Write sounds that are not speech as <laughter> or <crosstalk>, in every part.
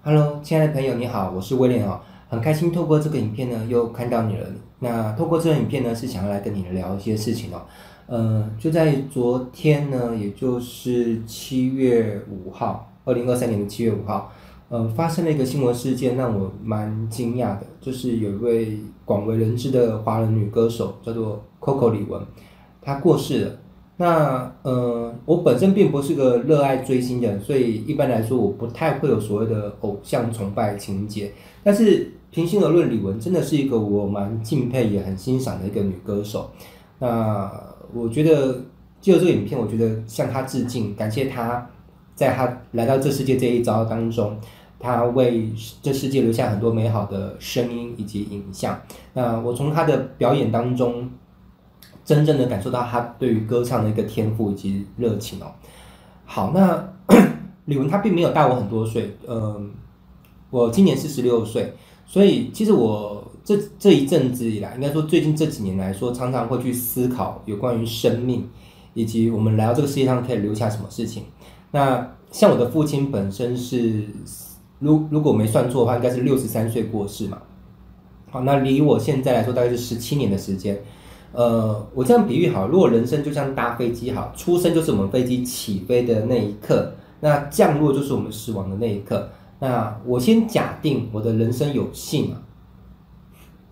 Hello，亲爱的朋友，你好，我是威廉哦，很开心透过这个影片呢，又看到你了。那透过这个影片呢，是想要来跟你聊一些事情哦。呃，就在昨天呢，也就是七月五号，二零二三年的七月五号，呃，发生了一个新闻事件，让我蛮惊讶的，就是有一位广为人知的华人女歌手，叫做 Coco 李玟，她过世了。那呃，我本身并不是个热爱追星的人，所以一般来说，我不太会有所谓的偶像崇拜情节。但是平心而论，李玟真的是一个我蛮敬佩也很欣赏的一个女歌手。那我觉得借这个影片，我觉得向她致敬，感谢她在她来到这世界这一遭当中，她为这世界留下很多美好的声音以及影像。那我从她的表演当中。真正的感受到他对于歌唱的一个天赋以及热情哦。好，那 <clears throat> 李玟他并没有大我很多岁，嗯，我今年四十六岁，所以其实我这这一阵子以来，应该说最近这几年来说，常常会去思考有关于生命以及我们来到这个世界上可以留下什么事情。那像我的父亲本身是，如如果没算错的话，应该是六十三岁过世嘛。好，那离我现在来说大概是十七年的时间。呃，我这样比喻好，如果人生就像搭飞机好，出生就是我们飞机起飞的那一刻，那降落就是我们死亡的那一刻。那我先假定我的人生有幸啊，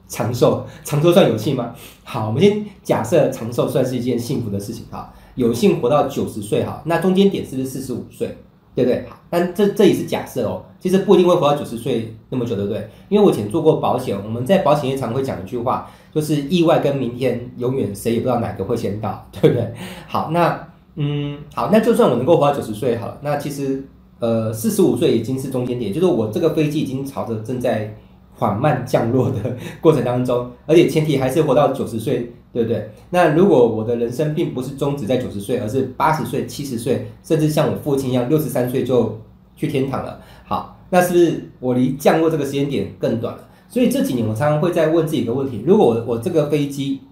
长寿，<laughs> 长寿算有幸吗？好，我们先假设长寿算是一件幸福的事情哈，有幸活到九十岁哈，那中间点是不是四十五岁？对不对？但这这也是假设哦，其实不一定会活到九十岁那么久，对不对？因为我以前做过保险，我们在保险业常会讲一句话。就是意外跟明天，永远谁也不知道哪个会先到，<laughs> 对不对？好，那嗯，好，那就算我能够活到九十岁好了，那其实呃，四十五岁已经是中间点，就是我这个飞机已经朝着正在缓慢降落的 <laughs> 过程当中，而且前提还是活到九十岁，对不对？那如果我的人生并不是终止在九十岁，而是八十岁、七十岁，甚至像我父亲一样六十三岁就去天堂了，好，那是不是我离降落这个时间点更短了？所以这几年，我常常会在问自己一个问题：如果我我这个飞机，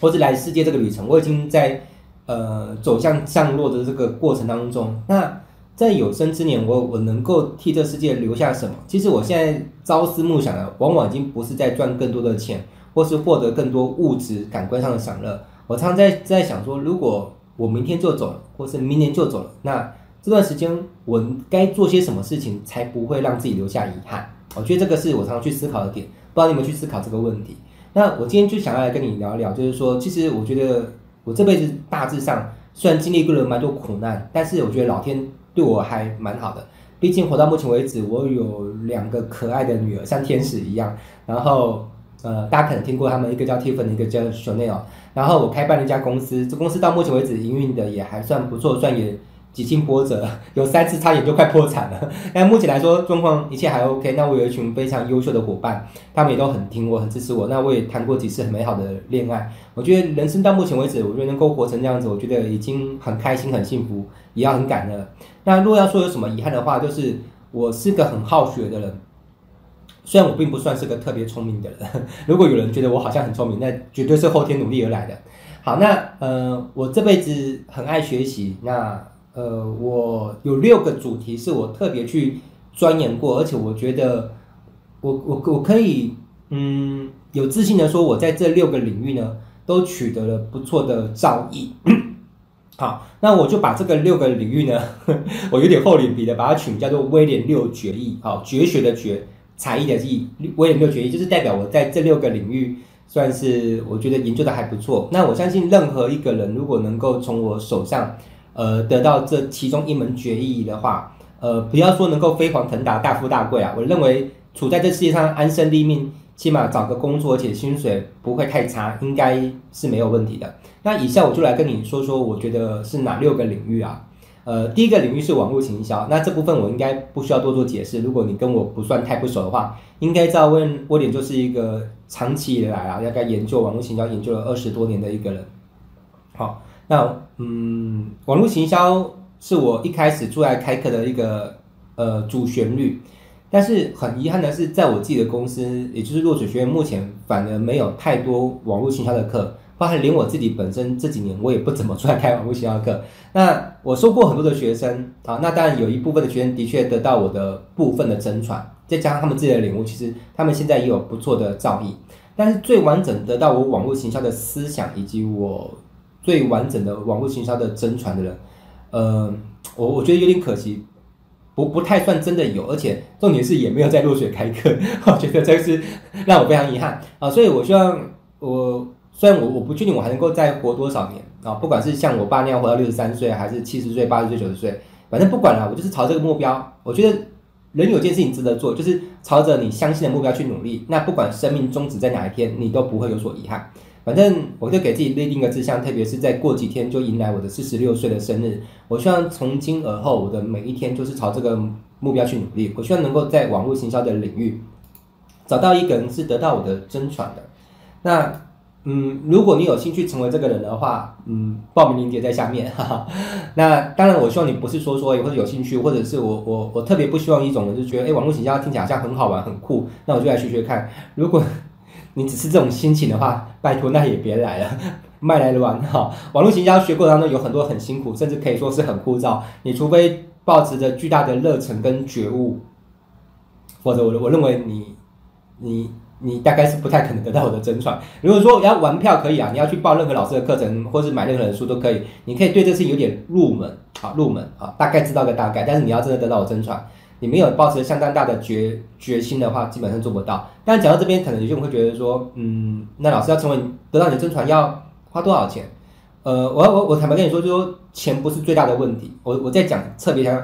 或是来世界这个旅程，我已经在呃走向降落的这个过程当中，那在有生之年，我我能够替这世界留下什么？其实我现在朝思暮想的，往往已经不是在赚更多的钱，或是获得更多物质感官上的享乐。我常常在在想说，如果我明天就走了，或是明年就走了，那这段时间我该做些什么事情，才不会让自己留下遗憾？我觉得这个是我常常去思考的点，不知道你有没有去思考这个问题？那我今天就想要来跟你聊一聊，就是说，其实我觉得我这辈子大致上虽然经历过了蛮多苦难，但是我觉得老天对我还蛮好的。毕竟活到目前为止，我有两个可爱的女儿，像天使一样。然后，呃，大家可能听过他们，一个叫 Tiffany，一个叫 Chanel。然后我开办了一家公司，这公司到目前为止营运的也还算不错，算也。几经波折，<laughs> 有三次差点就快破产了。<laughs> 但目前来说，状况一切还 OK。那我有一群非常优秀的伙伴，他们也都很听我，很支持我。那我也谈过几次很美好的恋爱。我觉得人生到目前为止，我觉得能够活成这样子，我觉得已经很开心、很幸福，也要很感恩。那如果要说有什么遗憾的话，就是我是个很好学的人，虽然我并不算是个特别聪明的人。<laughs> 如果有人觉得我好像很聪明，那绝对是后天努力而来的。好，那呃，我这辈子很爱学习。那呃，我有六个主题是我特别去钻研过，而且我觉得我我我可以嗯有自信的说，我在这六个领域呢都取得了不错的造诣。<clears throat> 好，那我就把这个六个领域呢，<laughs> 我有点厚脸皮的把它取名叫做威廉六绝艺，好，绝学的绝，才艺的艺，威廉六绝艺就是代表我在这六个领域算是我觉得研究的还不错。那我相信任何一个人如果能够从我手上。呃，得到这其中一门绝艺的话，呃，不要说能够飞黄腾达、大富大贵啊，我认为处在这世界上安身立命，起码找个工作，而且薪水不会太差，应该是没有问题的。那以下我就来跟你说说，我觉得是哪六个领域啊？呃，第一个领域是网络行销，那这部分我应该不需要多做解释。如果你跟我不算太不熟的话，应该知道问威廉就是一个长期以来啊，大概研究网络行销研究了二十多年的一个人。好。那嗯，网络行销是我一开始出来开课的一个呃主旋律，但是很遗憾的是，在我自己的公司，也就是落水学院，目前反而没有太多网络行销的课，包含连我自己本身这几年我也不怎么出来开网络行销课。那我收过很多的学生啊，那当然有一部分的学生的确得到我的部分的真传，再加上他们自己的领悟，其实他们现在也有不错的造诣。但是最完整得到我网络行销的思想，以及我最完整的网络行销的真传的人，呃，我我觉得有点可惜。不不太算真的有，而且重点是也没有在落水开课，我觉得这个是让我非常遗憾啊！所以我希望我虽然我我不确定我还能够再活多少年啊，不管是像我爸那样活到六十三岁，还是七十岁、八十岁、九十岁，反正不管了，我就是朝这个目标。我觉得人有件事情值得做，就是朝着你相信的目标去努力。那不管生命终止在哪一天，你都不会有所遗憾。反正我就给自己立定一个志向，特别是在过几天就迎来我的四十六岁的生日。我希望从今而后，我的每一天就是朝这个目标去努力。我希望能够在网络行销的领域找到一个人是得到我的真传的。那，嗯，如果你有兴趣成为这个人的话，嗯，报名链接在下面。哈哈。那当然，我希望你不是说说或者有兴趣，或者是我我我特别不希望一种人就觉得，哎，网络行销听起来好像很好玩很酷，那我就来学学看。如果你只是这种心情的话，拜托那也别来了，<laughs> 卖来乱哈。网络行销学过程当中有很多很辛苦，甚至可以说是很枯燥。你除非抱持着巨大的热忱跟觉悟，或者我我认为你你你大概是不太可能得到我的真传。如果说要玩票可以啊，你要去报任何老师的课程，或是买任何的书都可以。你可以对这事有点入门啊，入门啊，大概知道个大概。但是你要真的得到我真传。你没有抱持相当大的决决心的话，基本上做不到。但讲到这边，可能有些人会觉得说，嗯，那老师要成为得到你的真传要花多少钱？呃，我我我坦白跟你说，就说钱不是最大的问题。我我在讲特别讲，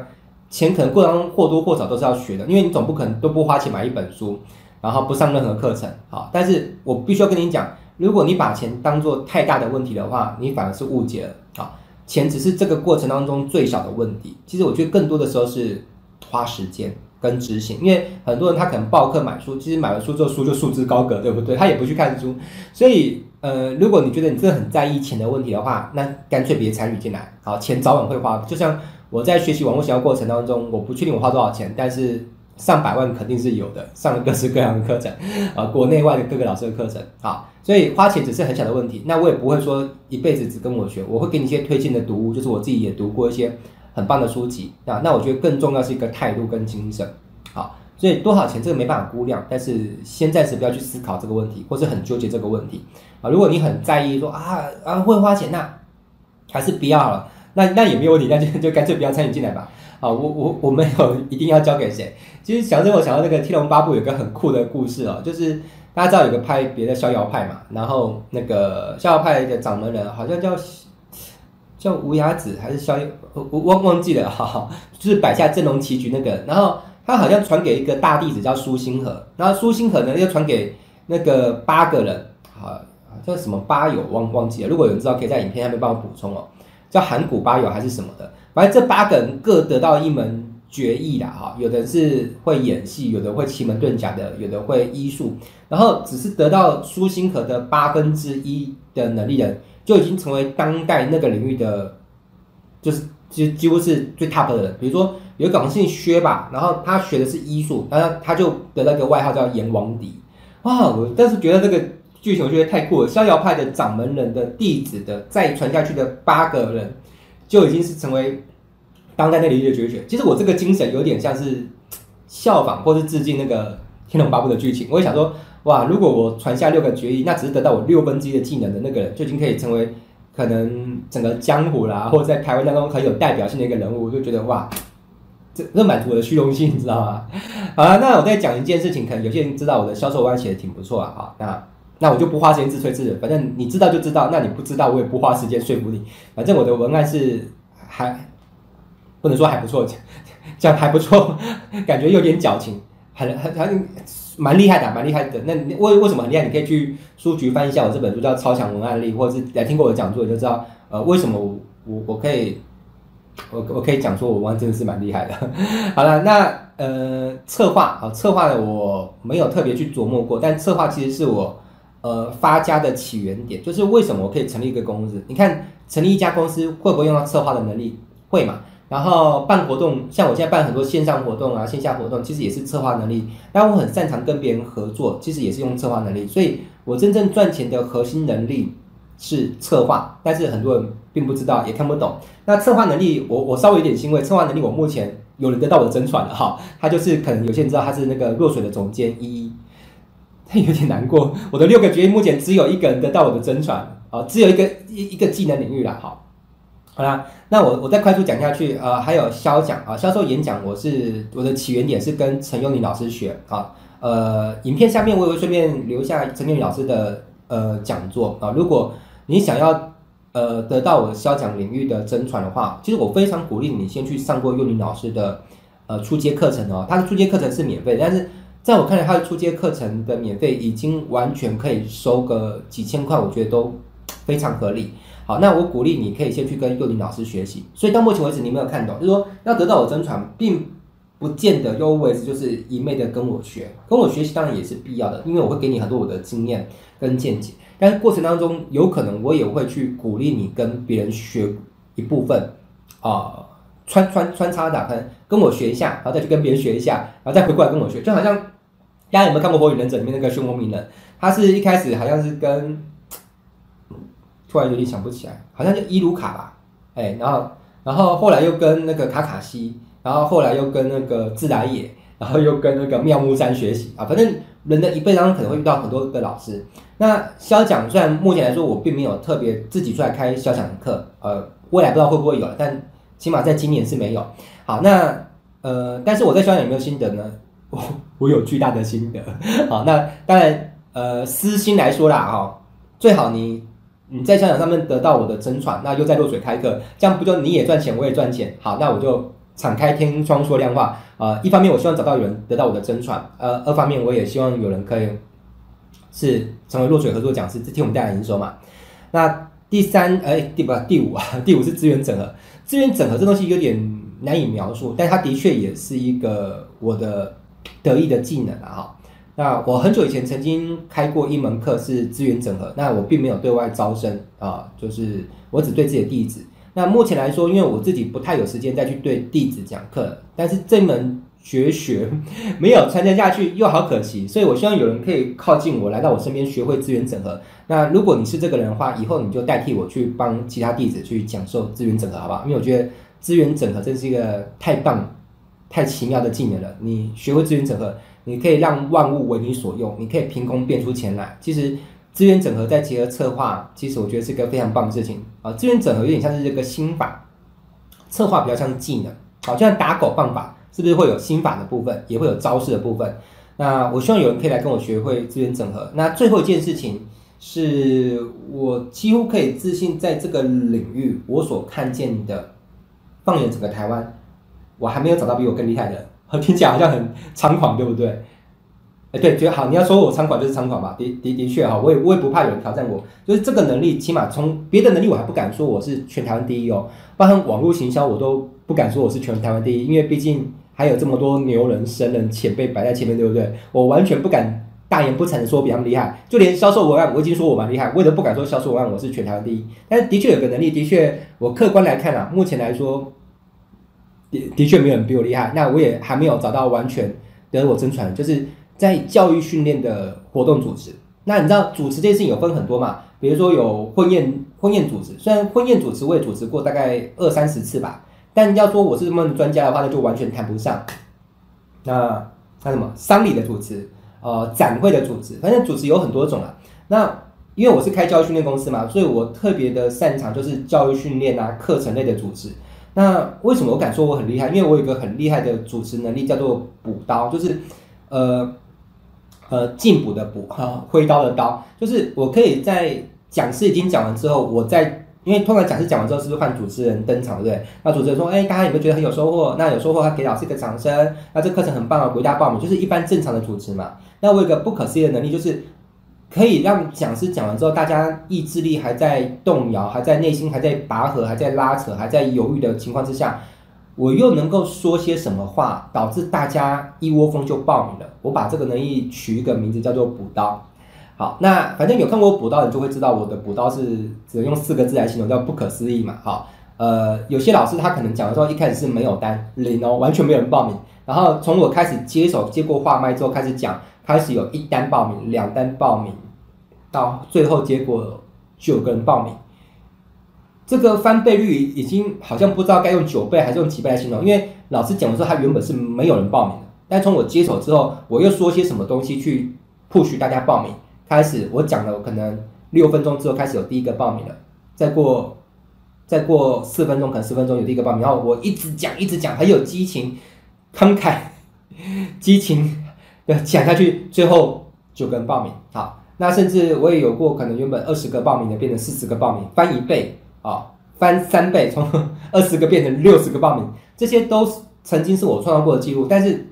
钱可能过程当中或多或少都是要学的，因为你总不可能都不花钱买一本书，然后不上任何课程。好，但是我必须要跟你讲，如果你把钱当做太大的问题的话，你反而是误解了。好，钱只是这个过程当中最小的问题。其实我觉得更多的时候是。花时间跟执行，因为很多人他可能报课买书，其实买了书之后书就束之高阁，对不对？他也不去看书，所以呃，如果你觉得你真的很在意钱的问题的话，那干脆别参与进来。好，钱早晚会花。就像我在学习网络营销过程当中，我不确定我花多少钱，但是上百万肯定是有的，上了各式各样的课程，啊，国内外的各个老师的课程。好，所以花钱只是很小的问题。那我也不会说一辈子只跟我学，我会给你一些推荐的读物，就是我自己也读过一些。很棒的书籍啊，那我觉得更重要是一个态度跟精神，好，所以多少钱这个没办法估量，但是先暂时不要去思考这个问题，或是很纠结这个问题啊。如果你很在意说啊啊会花钱呐、啊，还是不要了，那那也没有问题，那就就干脆不要参与进来吧。啊，我我我没有一定要交给谁。其实想着我想到那个《天龙八部》有个很酷的故事哦，就是大家知道有个派别的逍遥派嘛，然后那个逍遥派的掌门人好像叫。叫无崖子还是逍遥？我忘忘记了，哈哈，就是摆下阵容棋局那个。然后他好像传给一个大弟子叫苏星河，然后苏星河呢又传给那个八个人，好叫什么八友忘忘记了。如果有人知道，可以在影片下面帮我补充哦。叫函谷八友还是什么的？反正这八个人各得到一门绝艺啦，哈，有的是会演戏，有的会奇门遁甲的，有的会医术，然后只是得到苏星河的八分之一的能力的。就已经成为当代那个领域的，就是几几乎是最 top 的人。比如说有一个好像姓薛吧，然后他学的是医术，然后他就得了一个外号叫阎王頔。哇！我但是觉得这个剧情我觉得太酷了。逍遥派的掌门人的弟子的再传下去的八个人，就已经是成为当代那领域的绝学。其实我这个精神有点像是效仿或是致敬那个《天龙八部》的剧情。我也想说。哇！如果我传下六个决议，那只是得到我六分之一的技能的那个人，就已经可以成为可能整个江湖啦，或者在台湾当中很有代表性的一个人物，我就觉得哇，这这满足我的虚荣心，你知道吗？<laughs> 好了，那我再讲一件事情，可能有些人知道我的销售文案写的挺不错啊，好，那那我就不花时间自吹自擂，反正你知道就知道，那你不知道我也不花时间说服你，反正我的文案是还不能说还不错，讲还不错，<laughs> 感觉有点矫情，很很很。蛮厉害的，蛮厉害的。那为为什么很厉害？你可以去书局翻一下我这本书，叫《超强文案力》，或者是来听过我讲座，就知道，呃，为什么我我可以，我我可以讲说我文案真的是蛮厉害的。<laughs> 好了，那呃，策划啊，策划的我没有特别去琢磨过，但策划其实是我呃发家的起源点，就是为什么我可以成立一个公司？你看，成立一家公司会不会用到策划的能力？会嘛？然后办活动，像我现在办很多线上活动啊，线下活动，其实也是策划能力。但我很擅长跟别人合作，其实也是用策划能力。所以我真正赚钱的核心能力，是策划，但是很多人并不知道，也看不懂。那策划能力，我我稍微有点欣慰，策划能力我目前有人得到我的真传了哈。他就是可能有些人知道他是那个弱水的总监一一，他 <laughs> 有点难过。我的六个决议目前只有一个人得到我的真传啊，只有一个一一个技能领域了。好，好啦，那我我再快速讲下去。呃，还有销讲啊，销售演讲，我是我的起源点是跟陈佑宁老师学啊。呃，影片下面我也会顺便留下陈佑宁老师的呃讲座啊。如果你想要呃得到我销讲领域的真传的话，其实我非常鼓励你先去上过幼宁老师的呃初阶课程哦。他的初阶课程是免费，但是在我看来，他的初阶课程的免费已经完全可以收个几千块，我觉得都非常合理。好，那我鼓励你可以先去跟幼林老师学习。所以到目前为止，你没有看懂，就是说要得到我真传，并不见得又为就是一昧的跟我学，跟我学习当然也是必要的，因为我会给你很多我的经验跟见解。但是过程当中，有可能我也会去鼓励你跟别人学一部分，啊、穿穿穿插的，可能跟我学一下，然后再去跟别人学一下，然后再回过来跟我学。就好像大家有没有看过《火影忍者》里面那个漩涡鸣人？他是一开始好像是跟，突然有点想不起来，好像就伊鲁卡吧，哎，然后然后后来又跟那个卡卡西，然后后来又跟那个自来也，然后又跟那个妙木山学习啊，反正。人的一辈当中可能会遇到很多个老师。那销讲虽然目前来说我并没有特别自己出来开销讲的课，呃，未来不知道会不会有，但起码在今年是没有。好，那呃，但是我在销讲有没有心得呢？我 <laughs> 我有巨大的心得。好，那当然呃，私心来说啦，哦，最好你你在销讲上面得到我的真传，那又在落水开课，这样不就你也赚钱，我也赚钱？好，那我就。敞开天窗说亮话，呃，一方面我希望找到有人得到我的真传，呃，二方面我也希望有人可以是成为落水合作讲师，替我们带来营收嘛。那第三，哎，第不第五啊，第五是资源整合。资源整合这东西有点难以描述，但它的确也是一个我的得意的技能啊。那我很久以前曾经开过一门课是资源整合，那我并没有对外招生啊，就是我只对自己的弟子。那目前来说，因为我自己不太有时间再去对弟子讲课，但是这门绝学 <laughs> 没有传承下去又好可惜，所以我希望有人可以靠近我，来到我身边学会资源整合。那如果你是这个人的话，以后你就代替我去帮其他弟子去讲授资源整合，好不好？因为我觉得资源整合真是一个太棒、太奇妙的技能了。你学会资源整合，你可以让万物为你所用，你可以凭空变出钱来。其实。资源整合再结合策划，其实我觉得是个非常棒的事情啊！资源整合有点像是这个心法，策划比较像是技能，好，就像打狗棒法，是不是会有心法的部分，也会有招式的部分？那我希望有人可以来跟我学会资源整合。那最后一件事情是我几乎可以自信，在这个领域我所看见的，放眼整个台湾，我还没有找到比我更厉害的。听起来好像很猖狂，对不对？哎，对，觉得好，你要说我猖狂就是猖狂吧，的的的确哈，我也我也不怕有人挑战我，就是这个能力，起码从别的能力我还不敢说我是全台湾第一哦，包含网络行销我都不敢说我是全台湾第一，因为毕竟还有这么多牛人、神人、前辈摆在前面，对不对？我完全不敢大言不惭的说比他们厉害，就连销售文案我已经说我蛮厉害，我也不敢说销售文案我是全台湾第一，但是的确有个能力，的确我客观来看啊，目前来说的确没有人比我厉害，那我也还没有找到完全得我真传，就是。在教育训练的活动组织，那你知道主持这件事情有分很多嘛？比如说有婚宴婚宴组织，虽然婚宴组织我也主持过大概二三十次吧，但要说我是什么专家的话，那就完全谈不上。那那什么丧礼的组织，呃，展会的组织，反正组织有很多种啊。那因为我是开教育训练公司嘛，所以我特别的擅长就是教育训练啊，课程类的组织。那为什么我敢说我很厉害？因为我有一个很厉害的主持能力，叫做补刀，就是呃。呃，进补的补，哈，挥刀的刀，就是我可以在讲师已经讲完之后，我在，因为通常讲师讲完之后，是不是换主持人登场，对不对？那主持人说，哎，大家有没有觉得很有收获？那有收获，他给老师一个掌声。那这课程很棒啊，回家报名，就是一般正常的主持嘛。那我有个不可思议的能力，就是可以让讲师讲完之后，大家意志力还在动摇，还在内心还在拔河，还在拉扯，还在犹豫的情况之下。我又能够说些什么话，导致大家一窝蜂就报名了？我把这个能力取一个名字叫做补刀。好，那反正有看过补刀的，就会知道我的补刀是只能用四个字来形容，叫不可思议嘛。好，呃，有些老师他可能讲的时候一开始是没有单零哦，完全没有人报名。然后从我开始接手接过话麦之后开始讲，开始有一单报名、两单报名，到最后结果九个人报名。这个翻倍率已经好像不知道该用九倍还是用几倍来形容，因为老师讲的时候，他原本是没有人报名的，但从我接手之后，我又说些什么东西去 push 大家报名。开始我讲了可能六分钟之后，开始有第一个报名了，再过再过四分钟，可能十分钟有第一个报名，然后我一直讲一直讲，很有激情、慷慨、激情的讲下去，最后九个人报名。好，那甚至我也有过可能原本二十个报名的变成四十个报名，翻一倍。啊、翻三倍，从 <laughs> 二十个变成六十个报名，这些都曾经是我创造过的记录。但是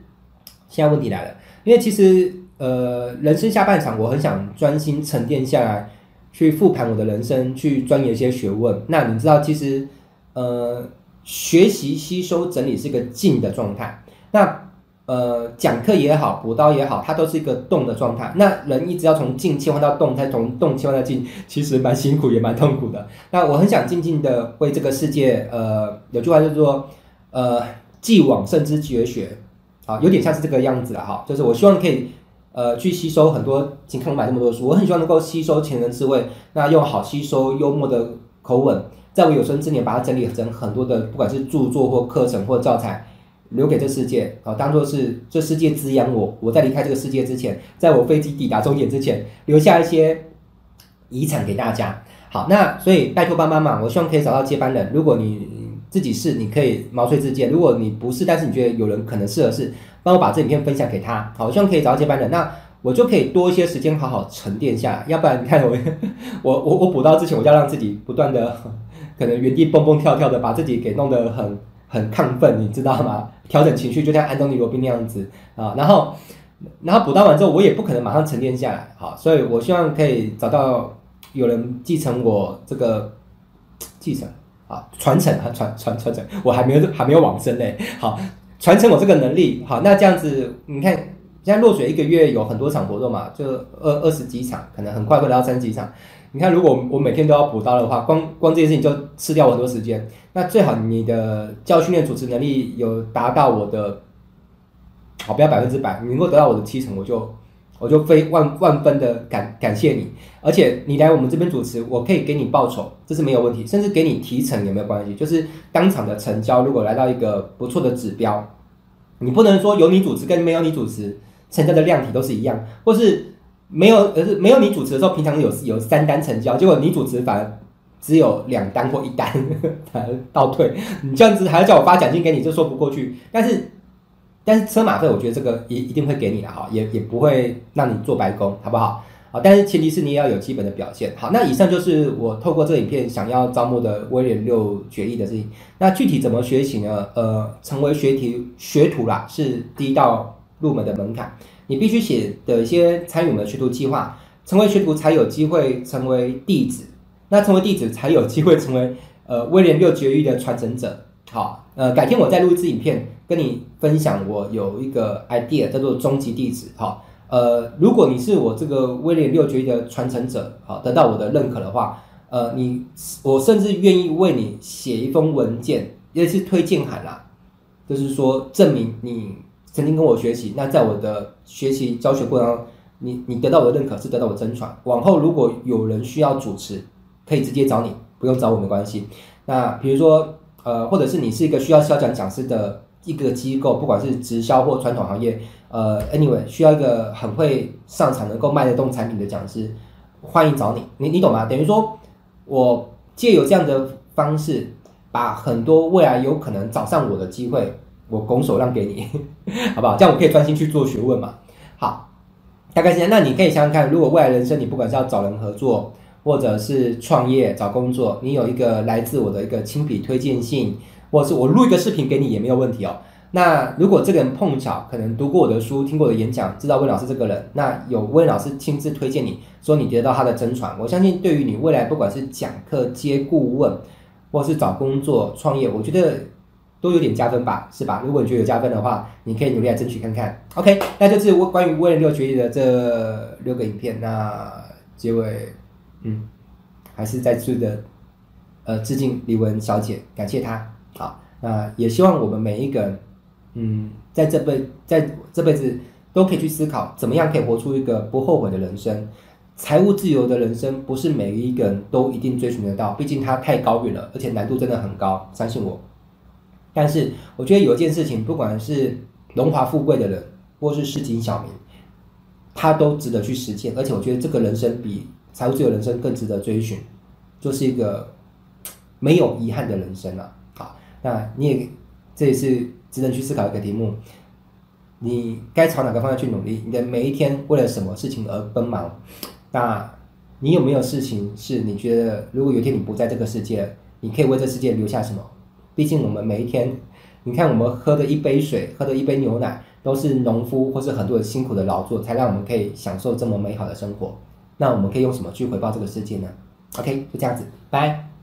现在问题来了，因为其实呃，人生下半场，我很想专心沉淀下来，去复盘我的人生，去钻研一些学问。那你知道，其实呃，学习、吸收、整理是一个静的状态。那呃，讲课也好，补刀也好，它都是一个动的状态。那人一直要从静切换到动，再从动切换到静，其实蛮辛苦，也蛮痛苦的。那我很想静静的为这个世界，呃，有句话就是说，呃，既往圣之绝学，啊，有点像是这个样子了哈。就是我希望可以，呃，去吸收很多，请看我买这么多书，我很希望能够吸收前人智慧，那用好吸收、幽默的口吻，在我有生之年把它整理成很多的，不管是著作或课程或教材。留给这世界啊，当做是这世界滋养我。我在离开这个世界之前，在我飞机抵达终点之前，留下一些遗产给大家。好，那所以拜托爸爸妈妈，我希望可以找到接班人。如果你自己是，你可以毛遂自荐；如果你不是，但是你觉得有人可能适合是，帮我把这影片分享给他。好，我希望可以找到接班人，那我就可以多一些时间好好沉淀下来。要不然你看我，<laughs> 我我我补刀之前，我就要让自己不断的可能原地蹦蹦跳跳的，把自己给弄得很。很亢奋，你知道吗？<laughs> 调整情绪，就像安东尼罗宾那样子啊。然后，然后补刀完之后，我也不可能马上沉淀下来，好，所以我希望可以找到有人继承我这个继承啊，传承啊，传传传承，我还没有还没有往生呢。好，传承我这个能力，好，那这样子，你看，现在落水一个月有很多场活动嘛，就二二十几场，可能很快会到三十几场。你看，如果我每天都要补刀的话，光光这件事情就吃掉我很多时间。那最好你的教训练主持能力有达到我的，好，不要百分之百，你能够得到我的七成，我就我就非万万分的感感谢你。而且你来我们这边主持，我可以给你报酬，这是没有问题，甚至给你提成也没有关系。就是当场的成交，如果来到一个不错的指标，你不能说有你主持跟没有你主持成交的量体都是一样，或是。没有，而是没有你主持的时候，平常有有三单成交，结果你主持反而只有两单或一单，<laughs> 反而倒退。你这样子还要叫我发奖金给你，就说不过去。但是，但是车马费，我觉得这个一一定会给你的哈，也也不会让你做白工，好不好？好，但是前提是你也要有基本的表现。好，那以上就是我透过这影片想要招募的威廉六决议的事情。那具体怎么学习呢？呃，成为学徒学徒啦，是第一道入门的门槛。你必须写的一些参与我们的学徒计划，成为学徒才有机会成为弟子，那成为弟子才有机会成为呃威廉六绝育的传承者。好，呃，改天我再录一支影片跟你分享，我有一个 idea 叫做终极弟子。好，呃，如果你是我这个威廉六绝育的传承者，好，得到我的认可的话，呃，你我甚至愿意为你写一封文件，也是推荐函啦，就是说证明你。曾经跟我学习，那在我的学习教学过程中，你你得到我的认可是得到我真传。往后如果有人需要主持，可以直接找你，不用找我没关系。那比如说，呃，或者是你是一个需要销讲讲师的一个机构，不管是直销或传统行业，呃，anyway，需要一个很会上场能够卖得动产品的讲师，欢迎找你。你你懂吗？等于说，我借由这样的方式，把很多未来有可能找上我的机会。我拱手让给你，<laughs> 好不好？这样我可以专心去做学问嘛。好，大概是这样。那你可以想想看，如果未来人生你不管是要找人合作，或者是创业找工作，你有一个来自我的一个亲笔推荐信，或者是我录一个视频给你也没有问题哦。那如果这个人碰巧可能读过我的书，听过我的演讲，知道温老师这个人，那有温老师亲自推荐你说你得到他的真传，我相信对于你未来不管是讲课、接顾问，或是找工作、创业，我觉得。都有点加分吧，是吧？如果你觉得有加分的话，你可以努力来争取看看。OK，那就是我关于威廉六决议的这六个影片。那结尾，嗯，还是再次的，呃，致敬李文小姐，感谢她。好，那也希望我们每一个人，嗯，在这辈在这辈子都可以去思考，怎么样可以活出一个不后悔的人生。财务自由的人生不是每一个人都一定追寻得到，毕竟它太高远了，而且难度真的很高，相信我。但是我觉得有一件事情，不管是荣华富贵的人，或是市井小民，他都值得去实践。而且我觉得这个人生比财务自由人生更值得追寻，就是一个没有遗憾的人生了。好，那你也这也是值得去思考一个题目。你该朝哪个方向去努力？你的每一天为了什么事情而奔忙？那你有没有事情是你觉得，如果有一天你不在这个世界，你可以为这世界留下什么？毕竟我们每一天，你看我们喝的一杯水，喝的一杯牛奶，都是农夫或是很多人辛苦的劳作，才让我们可以享受这么美好的生活。那我们可以用什么去回报这个世界呢？OK，就这样子，拜。